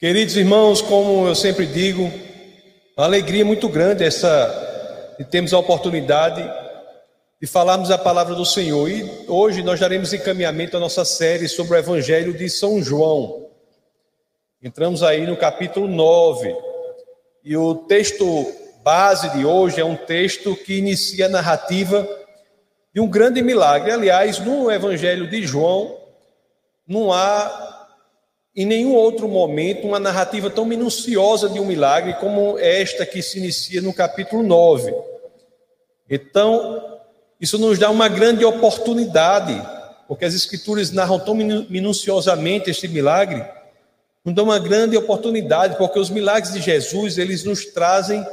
Queridos irmãos, como eu sempre digo, uma alegria muito grande essa de termos a oportunidade de falarmos a palavra do Senhor. E hoje nós daremos encaminhamento à nossa série sobre o Evangelho de São João. Entramos aí no capítulo 9. E o texto base de hoje é um texto que inicia a narrativa de um grande milagre. Aliás, no Evangelho de João não há em nenhum outro momento uma narrativa tão minuciosa de um milagre como esta que se inicia no capítulo 9. Então, isso nos dá uma grande oportunidade, porque as escrituras narram tão minuciosamente este milagre, nos dá uma grande oportunidade, porque os milagres de Jesus, eles nos trazem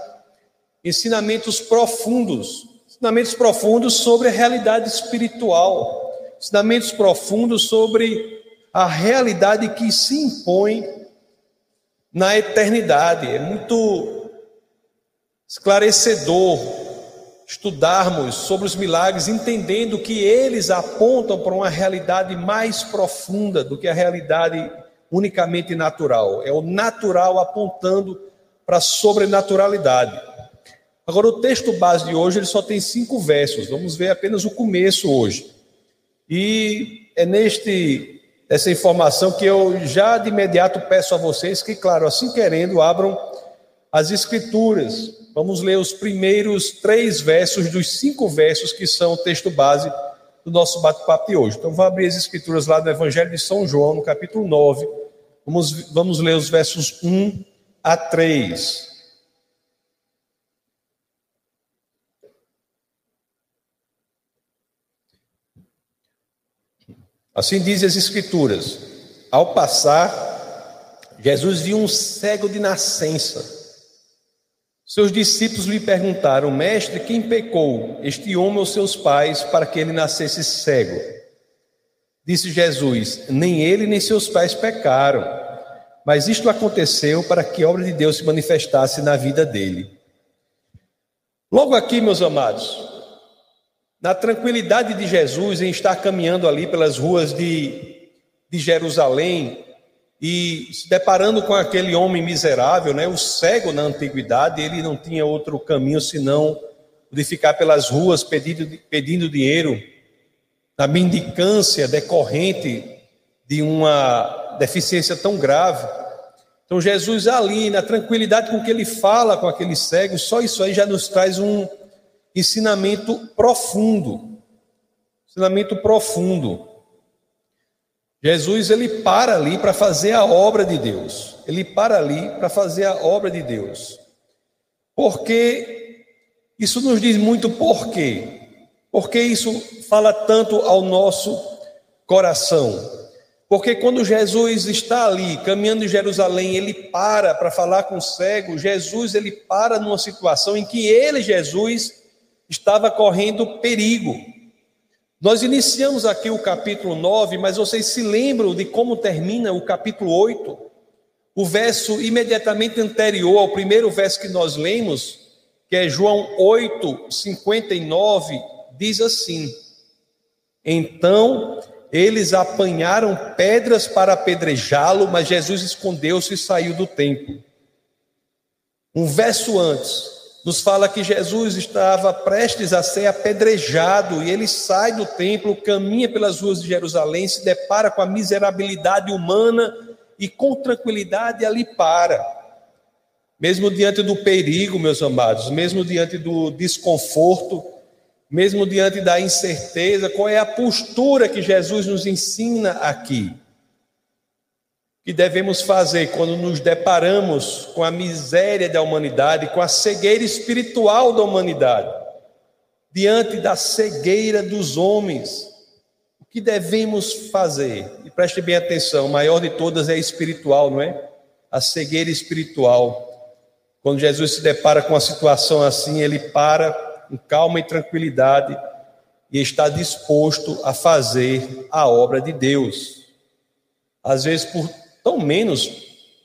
ensinamentos profundos, ensinamentos profundos sobre a realidade espiritual, ensinamentos profundos sobre a realidade que se impõe na eternidade. É muito esclarecedor estudarmos sobre os milagres, entendendo que eles apontam para uma realidade mais profunda do que a realidade unicamente natural. É o natural apontando para a sobrenaturalidade. Agora, o texto base de hoje ele só tem cinco versos. Vamos ver apenas o começo hoje. E é neste essa informação que eu já de imediato peço a vocês que, claro, assim querendo, abram as Escrituras. Vamos ler os primeiros três versos dos cinco versos que são o texto base do nosso bate-papo de hoje. Então, vou abrir as Escrituras lá do Evangelho de São João, no capítulo 9. Vamos, vamos ler os versos 1 a 3. Assim diz as Escrituras: ao passar, Jesus viu um cego de nascença. Seus discípulos lhe perguntaram: Mestre, quem pecou, este homem ou seus pais, para que ele nascesse cego? Disse Jesus: Nem ele nem seus pais pecaram, mas isto aconteceu para que a obra de Deus se manifestasse na vida dele. Logo aqui, meus amados, na tranquilidade de Jesus em estar caminhando ali pelas ruas de, de Jerusalém e se deparando com aquele homem miserável, né, o cego na antiguidade, ele não tinha outro caminho senão de ficar pelas ruas pedindo, pedindo dinheiro, na mendicância decorrente de uma deficiência tão grave. Então, Jesus, ali, na tranquilidade com que ele fala com aquele cego, só isso aí já nos traz um, ensinamento profundo. Ensinamento profundo. Jesus ele para ali para fazer a obra de Deus. Ele para ali para fazer a obra de Deus. Porque isso nos diz muito por quê? Porque isso fala tanto ao nosso coração. Porque quando Jesus está ali, caminhando em Jerusalém, ele para para falar com o cego, Jesus ele para numa situação em que ele, Jesus, estava correndo perigo. Nós iniciamos aqui o capítulo 9, mas vocês se lembram de como termina o capítulo 8? O verso imediatamente anterior ao primeiro verso que nós lemos, que é João 8, 59, diz assim: Então eles apanharam pedras para apedrejá-lo, mas Jesus escondeu-se e saiu do templo. Um verso antes, nos fala que Jesus estava prestes a ser apedrejado e ele sai do templo, caminha pelas ruas de Jerusalém, se depara com a miserabilidade humana e com tranquilidade ali para. Mesmo diante do perigo, meus amados, mesmo diante do desconforto, mesmo diante da incerteza, qual é a postura que Jesus nos ensina aqui? Que devemos fazer quando nos deparamos com a miséria da humanidade, com a cegueira espiritual da humanidade, diante da cegueira dos homens. O que devemos fazer? E preste bem atenção, a maior de todas é espiritual, não é? A cegueira espiritual. Quando Jesus se depara com uma situação assim, ele para com calma e tranquilidade e está disposto a fazer a obra de Deus. Às vezes, por tão menos,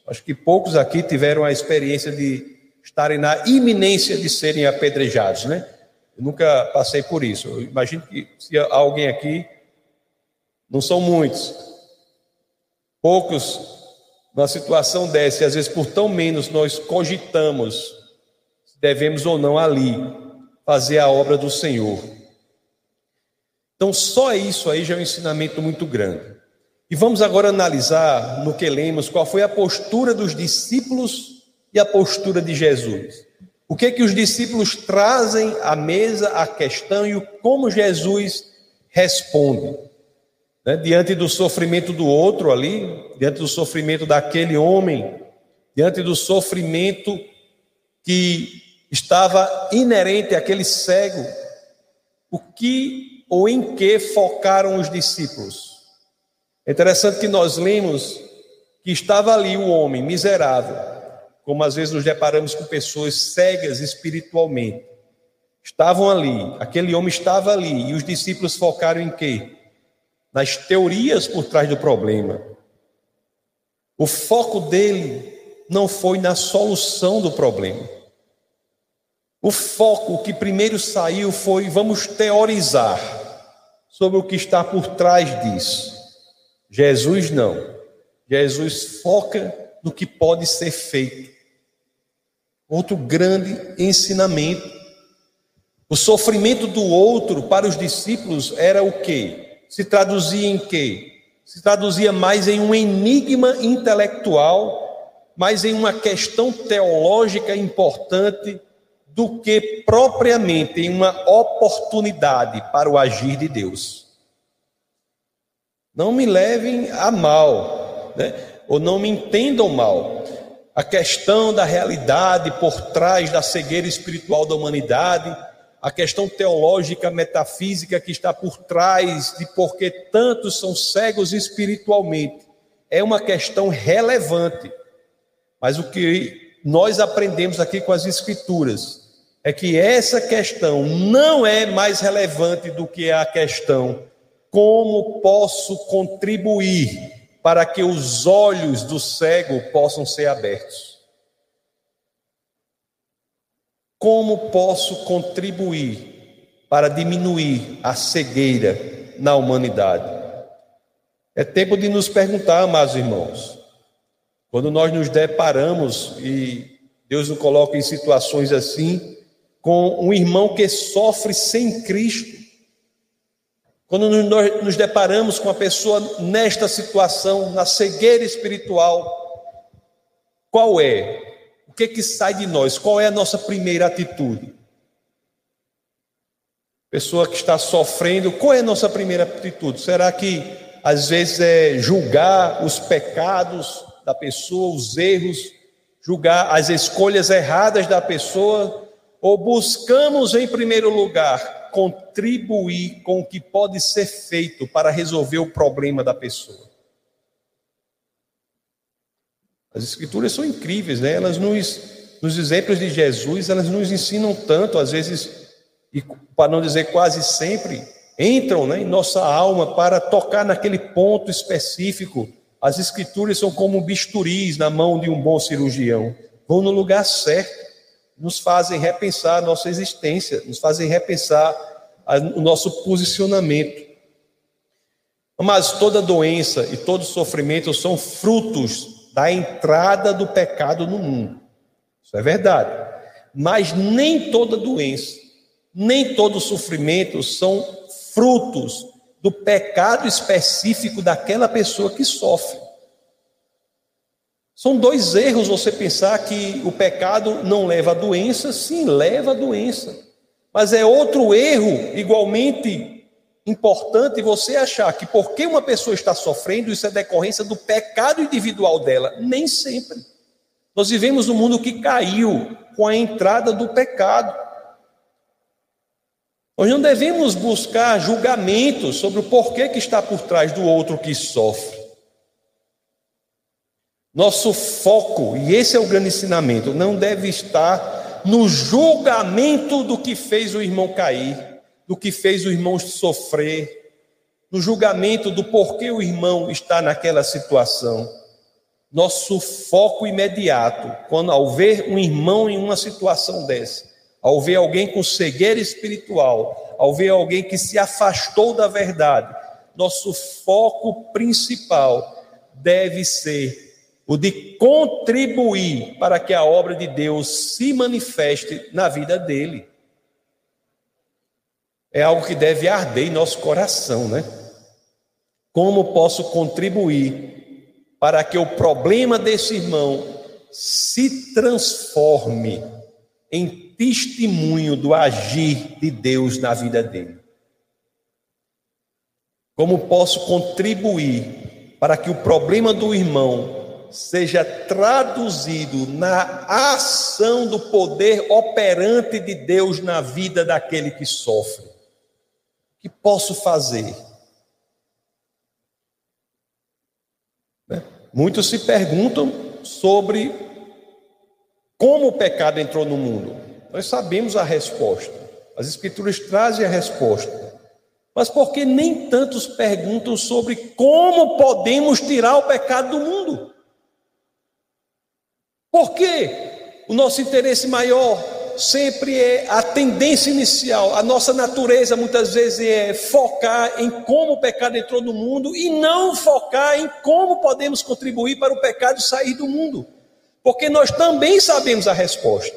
acho que poucos aqui tiveram a experiência de estarem na iminência de serem apedrejados, né? Eu nunca passei por isso. Eu imagino que se alguém aqui, não são muitos, poucos numa situação dessa, e às vezes por tão menos nós cogitamos se devemos ou não ali fazer a obra do Senhor. Então, só isso aí já é um ensinamento muito grande. E vamos agora analisar no que lemos qual foi a postura dos discípulos e a postura de Jesus. O que é que os discípulos trazem à mesa, a questão e como Jesus responde. Né? Diante do sofrimento do outro ali, diante do sofrimento daquele homem, diante do sofrimento que estava inerente àquele cego, o que ou em que focaram os discípulos? É interessante que nós lemos que estava ali o homem miserável, como às vezes nos deparamos com pessoas cegas espiritualmente. Estavam ali, aquele homem estava ali, e os discípulos focaram em quê? Nas teorias por trás do problema. O foco dele não foi na solução do problema. O foco que primeiro saiu foi vamos teorizar sobre o que está por trás disso. Jesus não. Jesus foca no que pode ser feito. Outro grande ensinamento o sofrimento do outro para os discípulos era o quê? Se traduzia em quê? Se traduzia mais em um enigma intelectual, mais em uma questão teológica importante do que propriamente em uma oportunidade para o agir de Deus. Não me levem a mal, né? ou não me entendam mal. A questão da realidade por trás da cegueira espiritual da humanidade a questão teológica, metafísica que está por trás de por que tantos são cegos espiritualmente, é uma questão relevante. Mas o que nós aprendemos aqui com as Escrituras é que essa questão não é mais relevante do que a questão como posso contribuir para que os olhos do cego possam ser abertos. Como posso contribuir para diminuir a cegueira na humanidade? É tempo de nos perguntar, amados irmãos, quando nós nos deparamos e Deus nos coloca em situações assim, com um irmão que sofre sem Cristo, quando nos deparamos com a pessoa nesta situação, na cegueira espiritual, qual é o que que sai de nós? Qual é a nossa primeira atitude? Pessoa que está sofrendo, qual é a nossa primeira atitude? Será que às vezes é julgar os pecados da pessoa, os erros, julgar as escolhas erradas da pessoa, ou buscamos em primeiro lugar contribuir com o que pode ser feito para resolver o problema da pessoa? As escrituras são incríveis, né? Elas nos, nos exemplos de Jesus, elas nos ensinam tanto, às vezes, e para não dizer quase sempre, entram né, em nossa alma para tocar naquele ponto específico. As escrituras são como bisturis na mão de um bom cirurgião. Vão no lugar certo, nos fazem repensar a nossa existência, nos fazem repensar o nosso posicionamento. Mas toda doença e todo sofrimento são frutos da entrada do pecado no mundo. Isso é verdade. Mas nem toda doença, nem todo sofrimento são frutos do pecado específico daquela pessoa que sofre. São dois erros você pensar que o pecado não leva a doença, sim, leva a doença. Mas é outro erro igualmente importante você achar que porque uma pessoa está sofrendo, isso é decorrência do pecado individual dela. Nem sempre. Nós vivemos um mundo que caiu com a entrada do pecado. Nós não devemos buscar julgamentos sobre o porquê que está por trás do outro que sofre. Nosso foco, e esse é o grande ensinamento, não deve estar no julgamento do que fez o irmão cair do que fez o irmão sofrer, no julgamento do porquê o irmão está naquela situação. Nosso foco imediato, quando ao ver um irmão em uma situação dessa, ao ver alguém com cegueira espiritual, ao ver alguém que se afastou da verdade, nosso foco principal deve ser o de contribuir para que a obra de Deus se manifeste na vida dele. É algo que deve arder em nosso coração, né? Como posso contribuir para que o problema desse irmão se transforme em testemunho do agir de Deus na vida dele? Como posso contribuir para que o problema do irmão seja traduzido na ação do poder operante de Deus na vida daquele que sofre? O que posso fazer? Né? Muitos se perguntam sobre como o pecado entrou no mundo. Nós sabemos a resposta. As Escrituras trazem a resposta. Mas por que nem tantos perguntam sobre como podemos tirar o pecado do mundo? Por que o nosso interesse maior sempre é a tendência inicial, a nossa natureza muitas vezes é focar em como o pecado entrou no mundo e não focar em como podemos contribuir para o pecado sair do mundo? Porque nós também sabemos a resposta.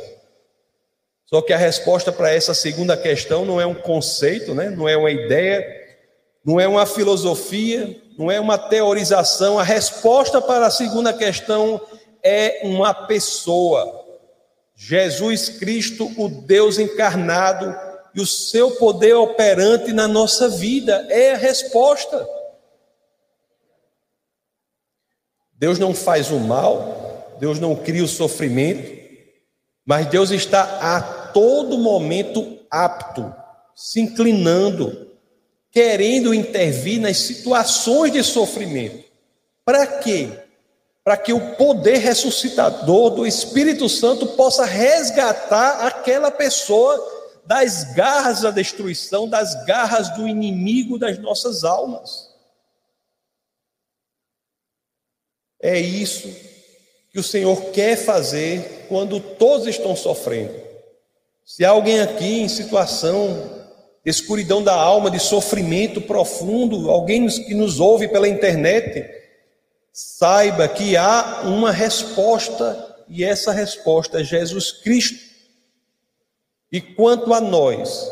Só que a resposta para essa segunda questão não é um conceito, né? não é uma ideia, não é uma filosofia, não é uma teorização. A resposta para a segunda questão é uma pessoa. Jesus Cristo, o Deus encarnado, e o seu poder operante na nossa vida é a resposta. Deus não faz o mal, Deus não cria o sofrimento, mas Deus está a todo momento apto, se inclinando, querendo intervir nas situações de sofrimento. Para quê? Para que o poder ressuscitador do Espírito Santo possa resgatar aquela pessoa das garras da destruição, das garras do inimigo das nossas almas. É isso que o Senhor quer fazer quando todos estão sofrendo. Se há alguém aqui em situação de escuridão da alma, de sofrimento profundo, alguém que nos ouve pela internet, saiba que há uma resposta e essa resposta é Jesus Cristo. E quanto a nós,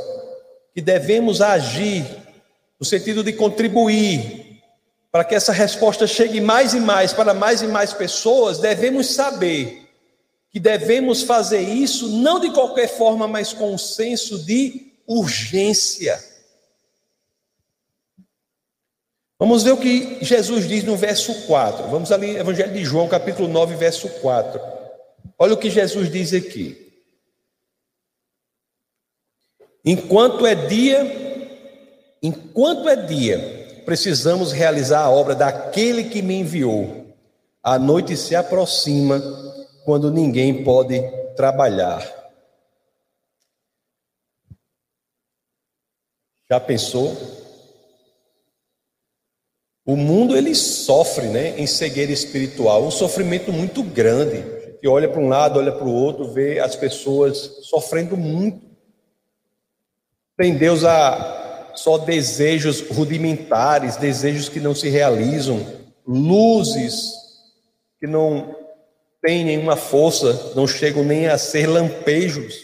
que devemos agir no sentido de contribuir para que essa resposta chegue mais e mais para mais e mais pessoas, devemos saber que devemos fazer isso não de qualquer forma, mas com um senso de urgência. Vamos ver o que Jesus diz no verso 4. Vamos ali, Evangelho de João, capítulo 9, verso 4. Olha o que Jesus diz aqui. Enquanto é dia, enquanto é dia, precisamos realizar a obra daquele que me enviou. A noite se aproxima quando ninguém pode trabalhar. Já pensou? O mundo ele sofre, né, em cegueira espiritual, um sofrimento muito grande. A gente olha para um lado, olha para o outro, vê as pessoas sofrendo muito. Tem Deus a só desejos rudimentares, desejos que não se realizam, luzes que não têm nenhuma força, não chegam nem a ser lampejos,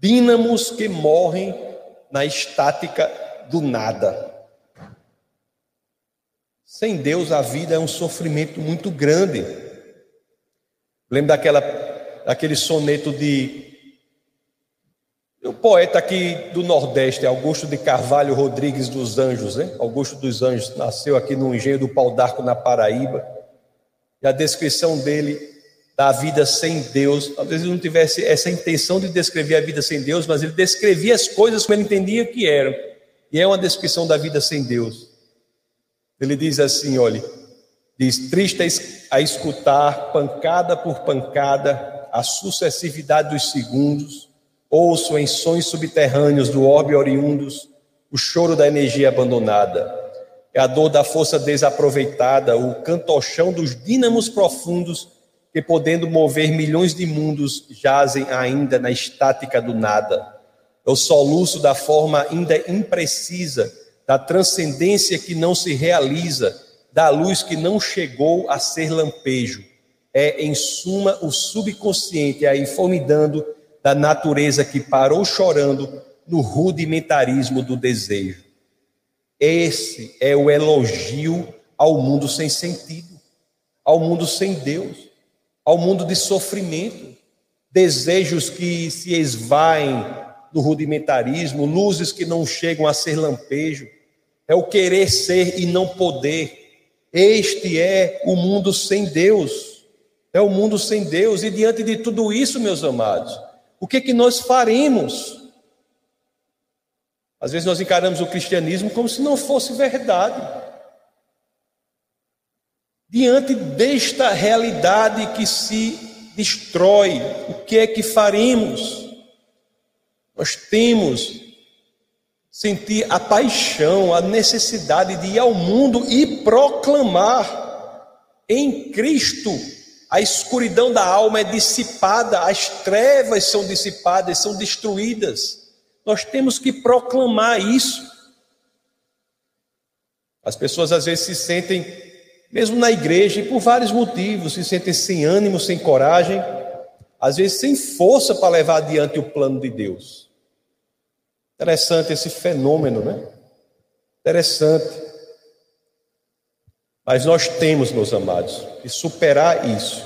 dínamos que morrem na estática do nada. Sem Deus a vida é um sofrimento muito grande. Lembra daquela, daquele soneto de o poeta aqui do Nordeste, Augusto de Carvalho Rodrigues dos Anjos, né? Augusto dos Anjos, nasceu aqui no engenho do Pau d'Arco, na Paraíba. E a descrição dele da vida sem Deus, talvez ele não tivesse essa intenção de descrever a vida sem Deus, mas ele descrevia as coisas como ele entendia que eram. E é uma descrição da vida sem Deus. Ele diz assim: olha, diz, triste a escutar, pancada por pancada, a sucessividade dos segundos Ouço em sons subterrâneos do orbe oriundos o choro da energia abandonada. É a dor da força desaproveitada, o cantochão dos dínamos profundos que, podendo mover milhões de mundos, jazem ainda na estática do nada. É o soluço da forma ainda imprecisa, da transcendência que não se realiza, da luz que não chegou a ser lampejo. É, em suma, o subconsciente aí formidando da natureza que parou chorando no rudimentarismo do desejo. Esse é o elogio ao mundo sem sentido, ao mundo sem Deus, ao mundo de sofrimento, desejos que se esvaem no rudimentarismo, luzes que não chegam a ser lampejo, é o querer ser e não poder. Este é o mundo sem Deus. É o mundo sem Deus. E diante de tudo isso, meus amados, o que que nós faremos? Às vezes nós encaramos o cristianismo como se não fosse verdade. Diante desta realidade que se destrói, o que é que faremos? Nós temos sentir a paixão, a necessidade de ir ao mundo e proclamar em Cristo a escuridão da alma é dissipada, as trevas são dissipadas, são destruídas. Nós temos que proclamar isso. As pessoas às vezes se sentem, mesmo na igreja, e por vários motivos, se sentem sem ânimo, sem coragem, às vezes sem força para levar adiante o plano de Deus. Interessante esse fenômeno, né? Interessante. Mas nós temos, meus amados, que superar isso.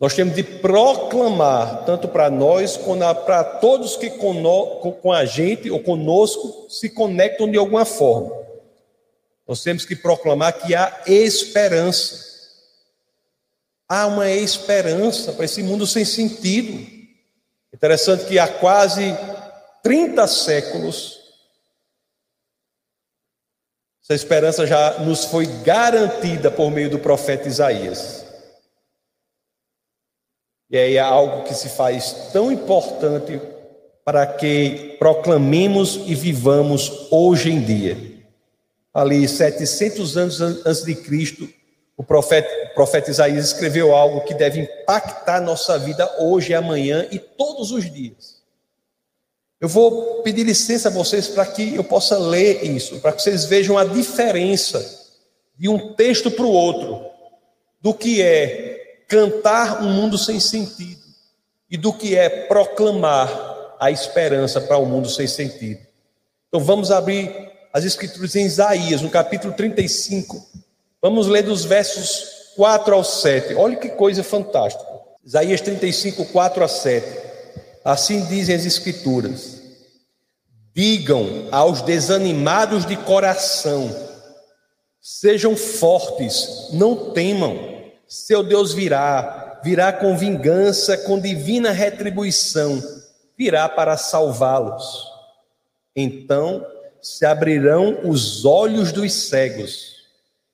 Nós temos de proclamar, tanto para nós quanto para todos que com a gente ou conosco se conectam de alguma forma. Nós temos que proclamar que há esperança. Há uma esperança para esse mundo sem sentido. Interessante que há quase 30 séculos, essa esperança já nos foi garantida por meio do profeta Isaías. E aí é algo que se faz tão importante para que proclamemos e vivamos hoje em dia. Ali, 700 anos antes de Cristo, o profeta, profeta Isaías escreveu algo que deve impactar nossa vida hoje, amanhã e todos os dias. Eu vou pedir licença a vocês para que eu possa ler isso, para que vocês vejam a diferença de um texto para o outro, do que é cantar um mundo sem sentido e do que é proclamar a esperança para um mundo sem sentido. Então vamos abrir as escrituras em Isaías, no capítulo 35. Vamos ler dos versos 4 ao 7. Olha que coisa fantástica. Isaías 35, 4 a 7. Assim dizem as escrituras: Digam aos desanimados de coração, sejam fortes, não temam seu Deus virá, virá com vingança, com divina retribuição, virá para salvá-los. Então se abrirão os olhos dos cegos,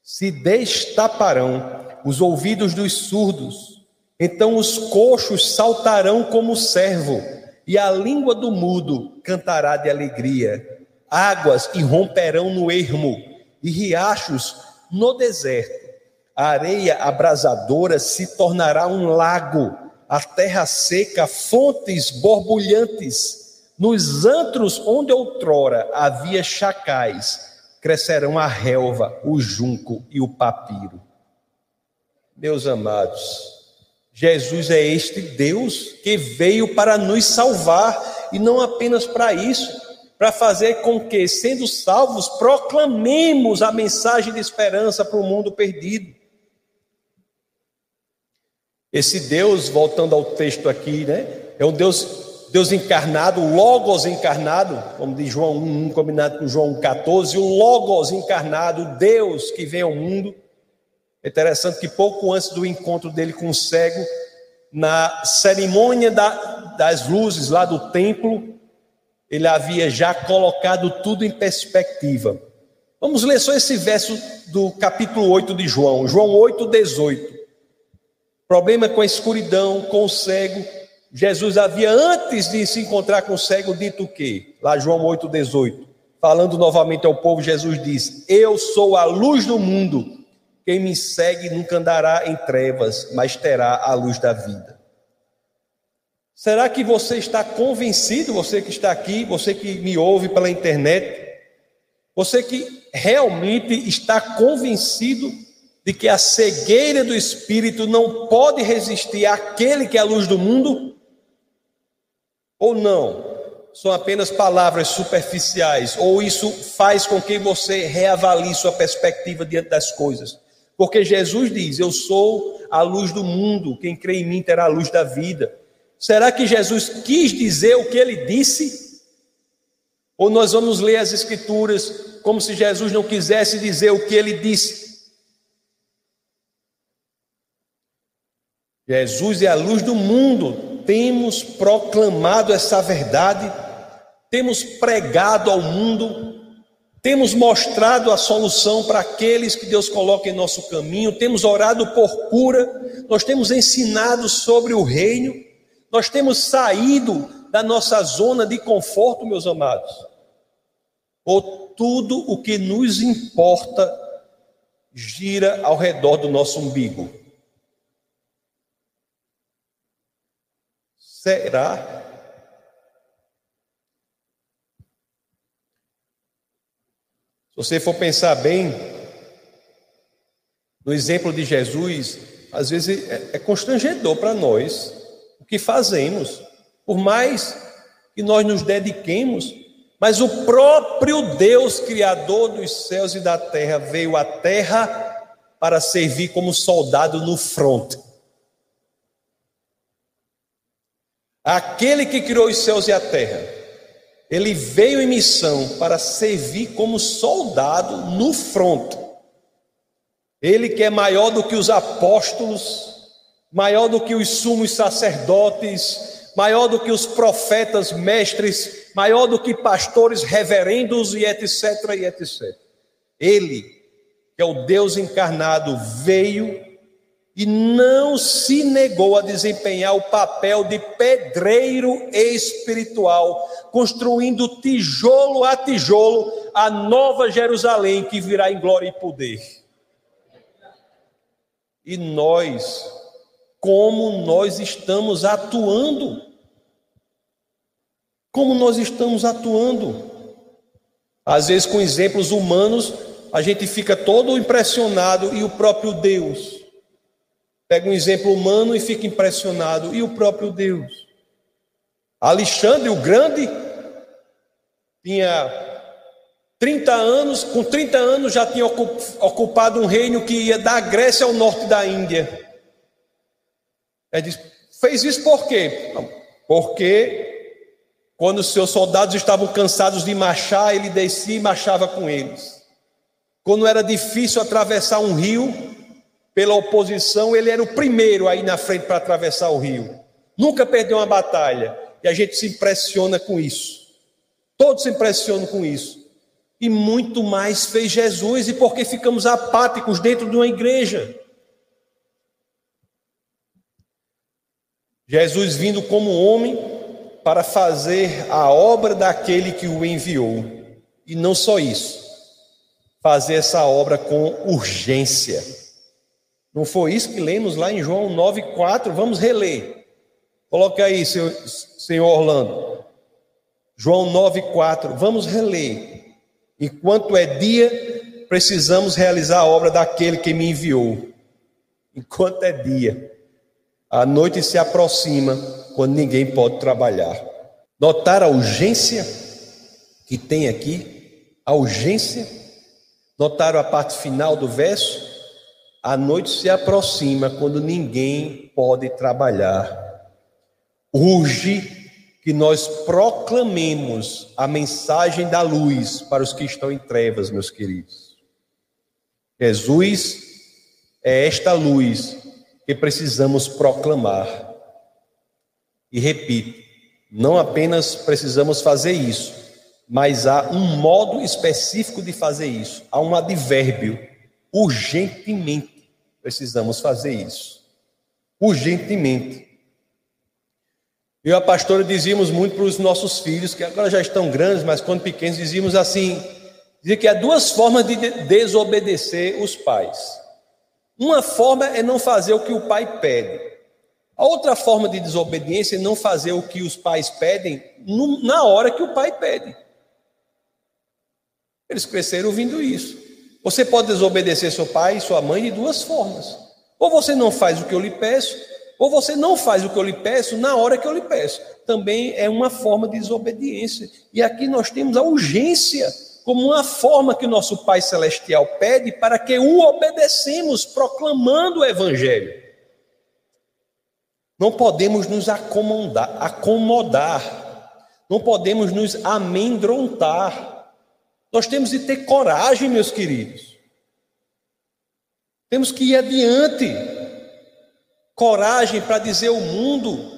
se destaparão os ouvidos dos surdos, então os coxos saltarão como o servo, e a língua do mudo cantará de alegria. Águas irromperão no ermo, e riachos no deserto a areia abrasadora se tornará um lago, a terra seca, fontes borbulhantes. Nos antros onde outrora havia chacais, crescerão a relva, o junco e o papiro. Meus amados, Jesus é este Deus que veio para nos salvar e não apenas para isso, para fazer com que, sendo salvos, proclamemos a mensagem de esperança para o mundo perdido. Esse Deus, voltando ao texto aqui, né? É um Deus, Deus encarnado, Logos encarnado, como diz João 1, combinado com João 14, o Logos encarnado, Deus que vem ao mundo. É interessante que pouco antes do encontro dele com o cego, na cerimônia da, das luzes lá do templo, ele havia já colocado tudo em perspectiva. Vamos ler só esse verso do capítulo 8 de João, João 8, 18. Problema com a escuridão, com o cego. Jesus havia, antes de se encontrar com o cego, dito o quê? Lá João 8,18. Falando novamente ao povo, Jesus diz: Eu sou a luz do mundo. Quem me segue nunca andará em trevas, mas terá a luz da vida. Será que você está convencido, você que está aqui, você que me ouve pela internet, Você que realmente está convencido de que a cegueira do espírito não pode resistir àquele que é a luz do mundo? Ou não? São apenas palavras superficiais? Ou isso faz com que você reavalie sua perspectiva diante das coisas? Porque Jesus diz: Eu sou a luz do mundo, quem crê em mim terá a luz da vida. Será que Jesus quis dizer o que ele disse? Ou nós vamos ler as Escrituras como se Jesus não quisesse dizer o que ele disse? Jesus é a luz do mundo. Temos proclamado essa verdade, temos pregado ao mundo, temos mostrado a solução para aqueles que Deus coloca em nosso caminho, temos orado por cura, nós temos ensinado sobre o reino, nós temos saído da nossa zona de conforto, meus amados. Ou tudo o que nos importa gira ao redor do nosso umbigo. Será? Se você for pensar bem, no exemplo de Jesus, às vezes é, é constrangedor para nós o que fazemos, por mais que nós nos dediquemos, mas o próprio Deus, Criador dos céus e da terra, veio à terra para servir como soldado no fronte. Aquele que criou os céus e a terra, ele veio em missão para servir como soldado no fronte. Ele que é maior do que os apóstolos, maior do que os sumos sacerdotes, maior do que os profetas mestres, maior do que pastores reverendos e etc, e etc. Ele, que é o Deus encarnado, veio e não se negou a desempenhar o papel de pedreiro espiritual, construindo tijolo a tijolo a nova Jerusalém que virá em glória e poder. E nós, como nós estamos atuando? Como nós estamos atuando? Às vezes, com exemplos humanos, a gente fica todo impressionado e o próprio Deus Pega um exemplo humano e fica impressionado. E o próprio Deus? Alexandre o Grande tinha 30 anos, com 30 anos já tinha ocupado um reino que ia da Grécia ao norte da Índia. Ele diz, fez isso por quê? Porque quando seus soldados estavam cansados de marchar, ele descia e marchava com eles. Quando era difícil atravessar um rio, pela oposição, ele era o primeiro aí na frente para atravessar o rio. Nunca perdeu uma batalha. E a gente se impressiona com isso. Todos se impressionam com isso. E muito mais fez Jesus, e porque ficamos apáticos dentro de uma igreja. Jesus vindo como homem para fazer a obra daquele que o enviou. E não só isso, fazer essa obra com urgência. Não foi isso que lemos lá em João 9,4? Vamos reler. Coloque aí, senhor, senhor Orlando. João 9,4. Vamos reler. Enquanto é dia, precisamos realizar a obra daquele que me enviou. Enquanto é dia. A noite se aproxima quando ninguém pode trabalhar. Notar a urgência que tem aqui? A urgência? Notaram a parte final do verso? A noite se aproxima quando ninguém pode trabalhar. Urge que nós proclamemos a mensagem da luz para os que estão em trevas, meus queridos. Jesus é esta luz que precisamos proclamar. E repito, não apenas precisamos fazer isso, mas há um modo específico de fazer isso. Há um advérbio, urgentemente. Precisamos fazer isso. Urgentemente. Eu e a pastora dizíamos muito para os nossos filhos, que agora já estão grandes, mas quando pequenos, dizíamos assim: dizia que há duas formas de desobedecer os pais. Uma forma é não fazer o que o pai pede. A outra forma de desobediência é não fazer o que os pais pedem na hora que o pai pede. Eles cresceram ouvindo isso. Você pode desobedecer seu pai e sua mãe de duas formas. Ou você não faz o que eu lhe peço, ou você não faz o que eu lhe peço na hora que eu lhe peço. Também é uma forma de desobediência. E aqui nós temos a urgência como uma forma que o nosso Pai Celestial pede para que o obedecemos, proclamando o Evangelho. Não podemos nos acomodar, acomodar, não podemos nos amedrontar. Nós temos de ter coragem, meus queridos. Temos que ir adiante. Coragem para dizer ao mundo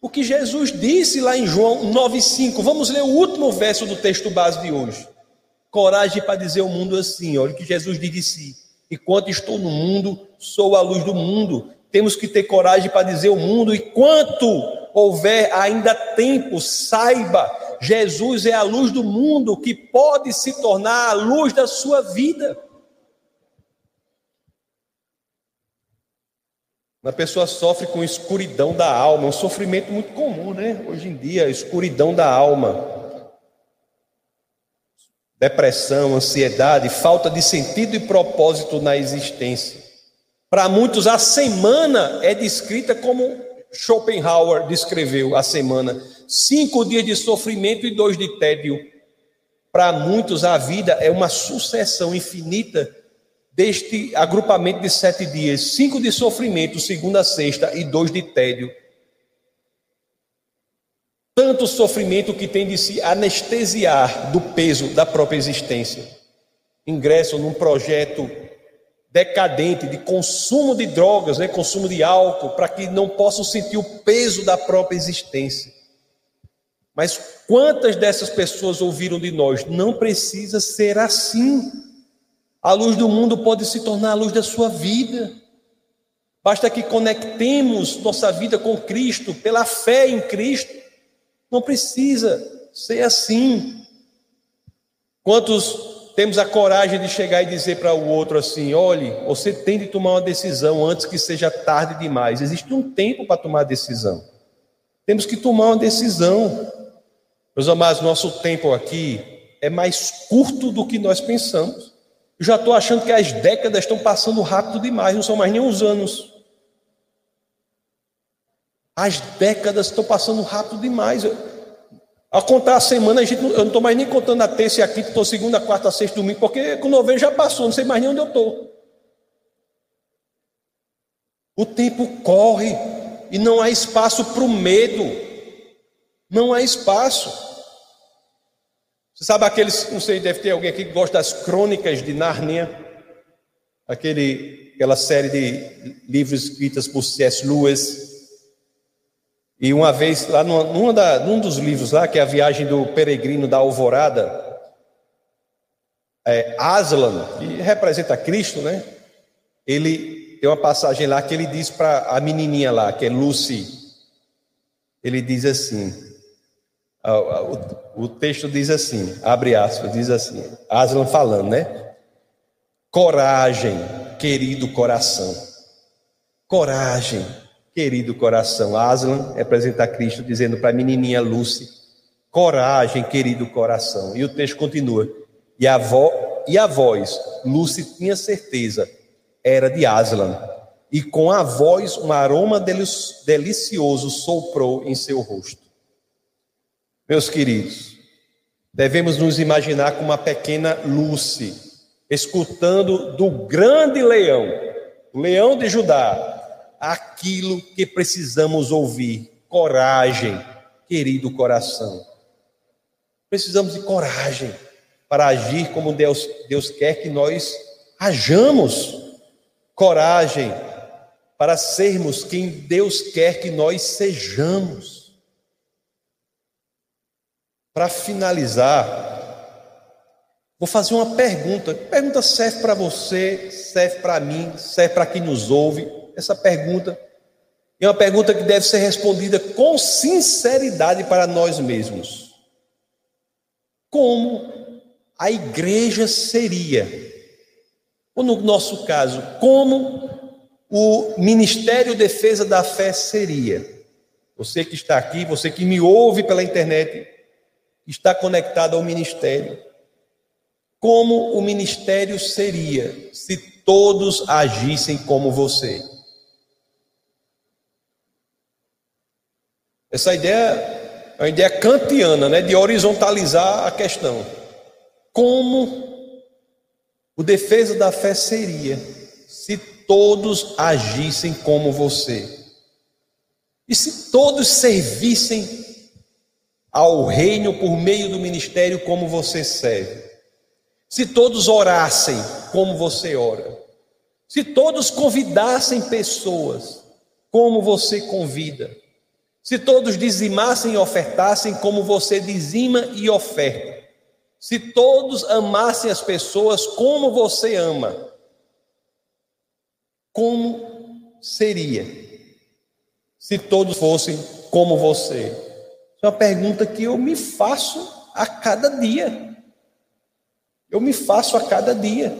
o que Jesus disse lá em João 9,5. Vamos ler o último verso do texto base de hoje. Coragem para dizer ao mundo assim: olha o que Jesus disse de si. Enquanto estou no mundo, sou a luz do mundo. Temos que ter coragem para dizer ao mundo, enquanto houver ainda tempo, saiba, Jesus é a luz do mundo que pode se tornar a luz da sua vida. A pessoa sofre com escuridão da alma, um sofrimento muito comum, né? Hoje em dia, escuridão da alma. Depressão, ansiedade, falta de sentido e propósito na existência. Para muitos, a semana é descrita como Schopenhauer descreveu a semana: cinco dias de sofrimento e dois de tédio. Para muitos, a vida é uma sucessão infinita deste agrupamento de sete dias: cinco de sofrimento, segunda, sexta e dois de tédio. Tanto sofrimento que tem de se anestesiar do peso da própria existência. Ingresso num projeto decadente de consumo de drogas, né, consumo de álcool, para que não possam sentir o peso da própria existência. Mas quantas dessas pessoas ouviram de nós? Não precisa ser assim. A luz do mundo pode se tornar a luz da sua vida. Basta que conectemos nossa vida com Cristo, pela fé em Cristo. Não precisa ser assim. Quantos temos a coragem de chegar e dizer para o outro assim: olhe, você tem de tomar uma decisão antes que seja tarde demais. Existe um tempo para tomar a decisão. Temos que tomar uma decisão. Meus amados, nosso tempo aqui é mais curto do que nós pensamos. Eu já estou achando que as décadas estão passando rápido demais, não são mais nem uns anos. As décadas estão passando rápido demais. A contar a semana, a gente, eu não estou mais nem contando a terça e a quinta, estou segunda, quarta, sexta, domingo, porque com novembro já passou, não sei mais nem onde eu estou. O tempo corre e não há espaço para o medo. Não há espaço. Você sabe aqueles, não sei, deve ter alguém aqui que gosta das crônicas de Nárnia, aquele, aquela série de livros escritas por C.S. Lewis. E uma vez, lá numa, numa da, num dos livros lá, que é a viagem do peregrino da alvorada, é, Aslan, que representa Cristo, né? Ele tem uma passagem lá que ele diz para a menininha lá, que é Lucy, ele diz assim, o, o texto diz assim, abre aspas, diz assim, Aslan falando, né? Coragem, querido coração, coragem, querido coração. Aslan representa Cristo dizendo para a menininha Lucy: coragem, querido coração. E o texto continua: e a, vo, e a voz, Lucy tinha certeza, era de Aslan. E com a voz, um aroma delicioso soprou em seu rosto. Meus queridos, devemos nos imaginar como uma pequena Lucy, escutando do grande leão, o leão de Judá, aquilo que precisamos ouvir. Coragem, querido coração. Precisamos de coragem para agir como Deus, Deus quer que nós hajamos. Coragem para sermos quem Deus quer que nós sejamos. Para finalizar, vou fazer uma pergunta. Pergunta serve para você, serve para mim, serve para quem nos ouve essa pergunta é uma pergunta que deve ser respondida com sinceridade para nós mesmos. Como a igreja seria? Ou no nosso caso, como o Ministério Defesa da Fé seria? Você que está aqui, você que me ouve pela internet, está conectado ao ministério. como o ministério seria se todos agissem como você. Essa ideia é uma ideia kantiana, né, de horizontalizar a questão. Como o defesa da fé seria se todos agissem como você? E se todos servissem ao reino por meio do ministério como você serve? Se todos orassem como você ora? Se todos convidassem pessoas como você convida? Se todos dizimassem e ofertassem como você dizima e oferta? Se todos amassem as pessoas como você ama? Como seria se todos fossem como você? É uma pergunta que eu me faço a cada dia. Eu me faço a cada dia.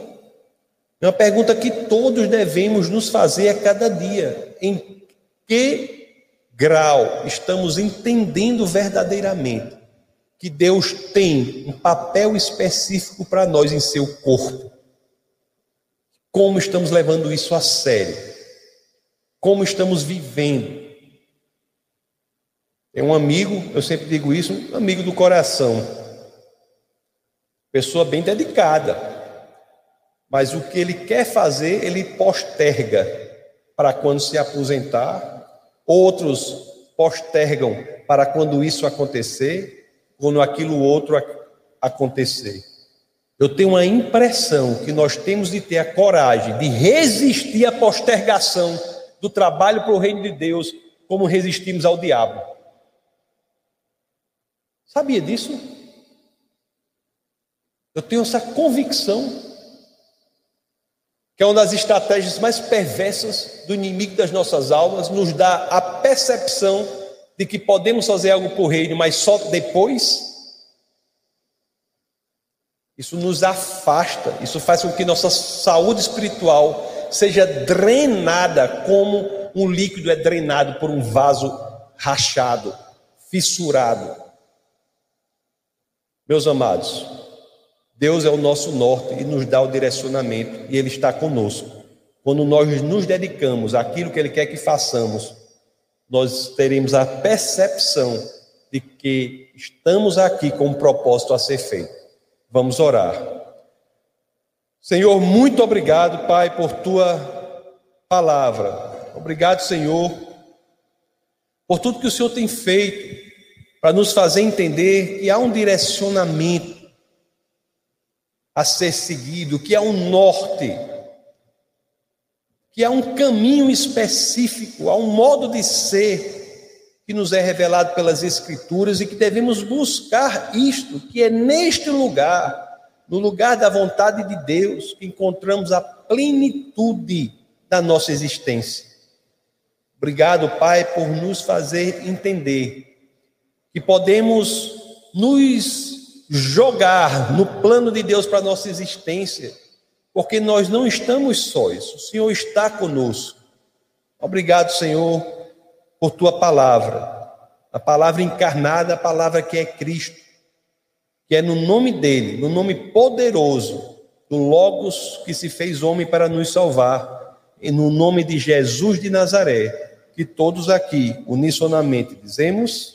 É uma pergunta que todos devemos nos fazer a cada dia. Em que grau estamos entendendo verdadeiramente que Deus tem um papel específico para nós em seu corpo? Como estamos levando isso a sério? Como estamos vivendo? Tem um amigo, eu sempre digo isso, um amigo do coração. Pessoa bem dedicada. Mas o que ele quer fazer, ele posterga para quando se aposentar Outros postergam para quando isso acontecer, quando aquilo outro acontecer. Eu tenho a impressão que nós temos de ter a coragem de resistir à postergação do trabalho para o reino de Deus, como resistimos ao diabo. Sabia disso? Eu tenho essa convicção que é uma das estratégias mais perversas do inimigo das nossas almas, nos dá a percepção de que podemos fazer algo por reino, mas só depois. Isso nos afasta, isso faz com que nossa saúde espiritual seja drenada como um líquido é drenado por um vaso rachado, fissurado. Meus amados, Deus é o nosso norte e nos dá o direcionamento e Ele está conosco. Quando nós nos dedicamos àquilo que Ele quer que façamos, nós teremos a percepção de que estamos aqui com um propósito a ser feito. Vamos orar. Senhor, muito obrigado, Pai, por tua palavra. Obrigado, Senhor, por tudo que o Senhor tem feito para nos fazer entender que há um direcionamento a ser seguido, que há um norte, que há um caminho específico, há um modo de ser que nos é revelado pelas Escrituras e que devemos buscar isto, que é neste lugar, no lugar da vontade de Deus, que encontramos a plenitude da nossa existência. Obrigado, Pai, por nos fazer entender que podemos nos jogar no plano de Deus para a nossa existência, porque nós não estamos sós, o Senhor está conosco. Obrigado, Senhor, por tua palavra, a palavra encarnada, a palavra que é Cristo, que é no nome dele, no nome poderoso do Logos que se fez homem para nos salvar, e no nome de Jesus de Nazaré, que todos aqui unissonamente dizemos: